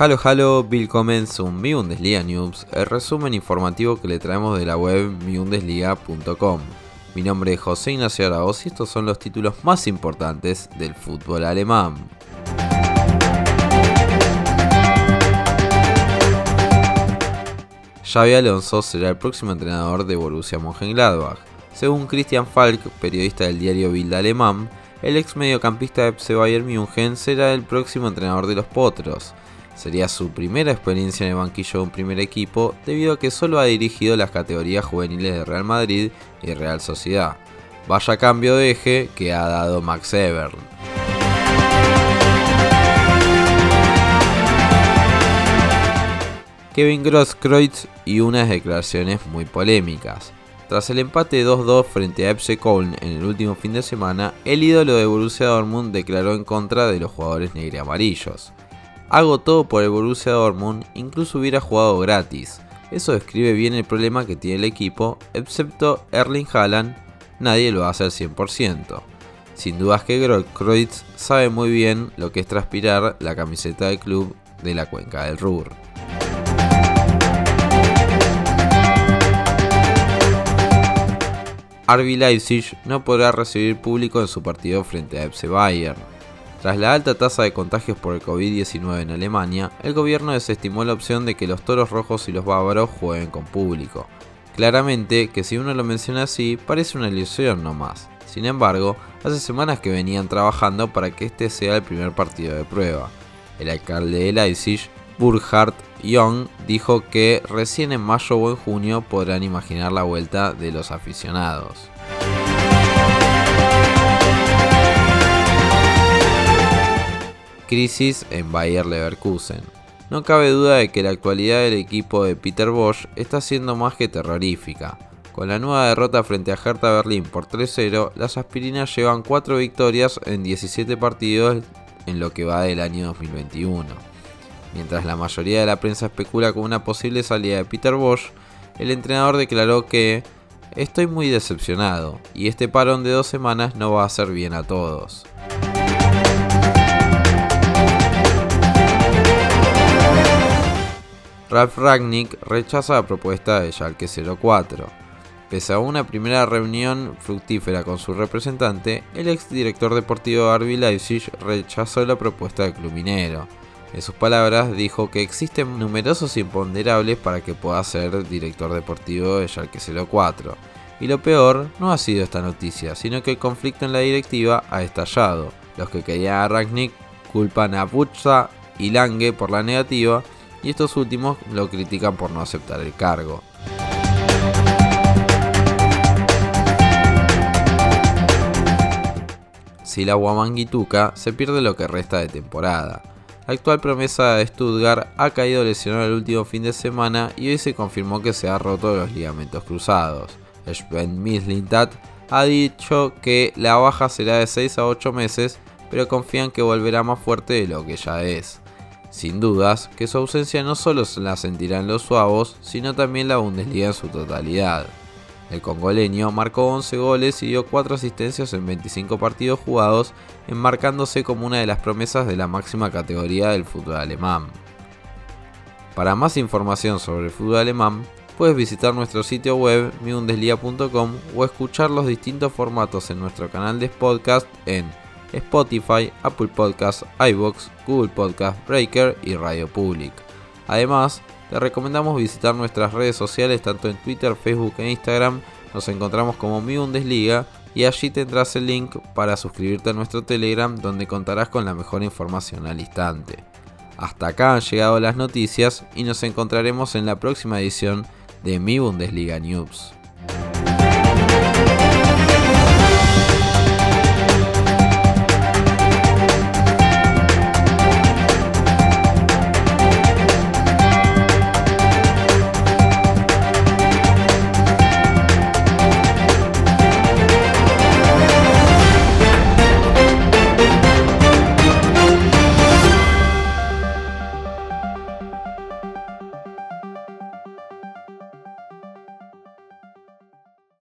Halo Halo, willkommen zum Mi Bundesliga News, el resumen informativo que le traemos de la web miundesliga.com. Mi nombre es José Ignacio Araoz y estos son los títulos más importantes del fútbol alemán. Xavi Alonso será el próximo entrenador de Borussia Mönchengladbach. Según Christian Falk, periodista del diario Bild alemán, el ex mediocampista de FC Bayern München será el próximo entrenador de los Potros. Sería su primera experiencia en el banquillo de un primer equipo debido a que solo ha dirigido las categorías juveniles de Real Madrid y Real Sociedad. Vaya cambio de eje que ha dado Max Ebern. Kevin Grosskreutz y unas declaraciones muy polémicas. Tras el empate 2-2 frente a FC Köln en el último fin de semana, el ídolo de Borussia Dortmund declaró en contra de los jugadores negros amarillos. Hago todo por el Borussia Dortmund, incluso hubiera jugado gratis. Eso describe bien el problema que tiene el equipo, excepto Erling Haaland, nadie lo hace al 100%. Sin dudas que Kreutz sabe muy bien lo que es transpirar la camiseta del club de la cuenca del Ruhr. RB Leipzig no podrá recibir público en su partido frente a FC Bayern. Tras la alta tasa de contagios por el COVID-19 en Alemania, el gobierno desestimó la opción de que los toros rojos y los bávaros jueguen con público. Claramente que si uno lo menciona así, parece una ilusión nomás. Sin embargo, hace semanas que venían trabajando para que este sea el primer partido de prueba. El alcalde de Leipzig, Burkhard Young, dijo que recién en mayo o en junio podrán imaginar la vuelta de los aficionados. Crisis en Bayer Leverkusen. No cabe duda de que la actualidad del equipo de Peter Bosch está siendo más que terrorífica. Con la nueva derrota frente a Hertha Berlín por 3-0, las aspirinas llevan 4 victorias en 17 partidos en lo que va del año 2021. Mientras la mayoría de la prensa especula con una posible salida de Peter Bosch, el entrenador declaró que Estoy muy decepcionado y este parón de dos semanas no va a hacer bien a todos. Ralf Ragnick rechaza la propuesta de Schalke 04. Pese a una primera reunión fructífera con su representante, el ex director deportivo de RB Leipzig rechazó la propuesta del club minero. En sus palabras, dijo que existen numerosos imponderables para que pueda ser director deportivo de Schalke 04. Y lo peor no ha sido esta noticia, sino que el conflicto en la directiva ha estallado. Los que querían a Ragnick culpan a Butza y Lange por la negativa, y estos últimos lo critican por no aceptar el cargo. Si la Guamanguituca se pierde lo que resta de temporada. La actual promesa de Stuttgart ha caído lesionado el último fin de semana y hoy se confirmó que se ha roto los ligamentos cruzados. Sven Mislintat ha dicho que la baja será de 6 a 8 meses, pero confían que volverá más fuerte de lo que ya es. Sin dudas que su ausencia no solo la sentirán los suavos, sino también la Bundesliga en su totalidad. El congoleño marcó 11 goles y dio 4 asistencias en 25 partidos jugados, enmarcándose como una de las promesas de la máxima categoría del fútbol alemán. Para más información sobre el fútbol alemán, puedes visitar nuestro sitio web miundesliga.com o escuchar los distintos formatos en nuestro canal de podcast en Spotify, Apple Podcasts, iBox, Google Podcast, Breaker y Radio Public. Además, te recomendamos visitar nuestras redes sociales tanto en Twitter, Facebook e Instagram. Nos encontramos como Mi Bundesliga y allí tendrás el link para suscribirte a nuestro Telegram donde contarás con la mejor información al instante. Hasta acá han llegado las noticias y nos encontraremos en la próxima edición de Mi Bundesliga News.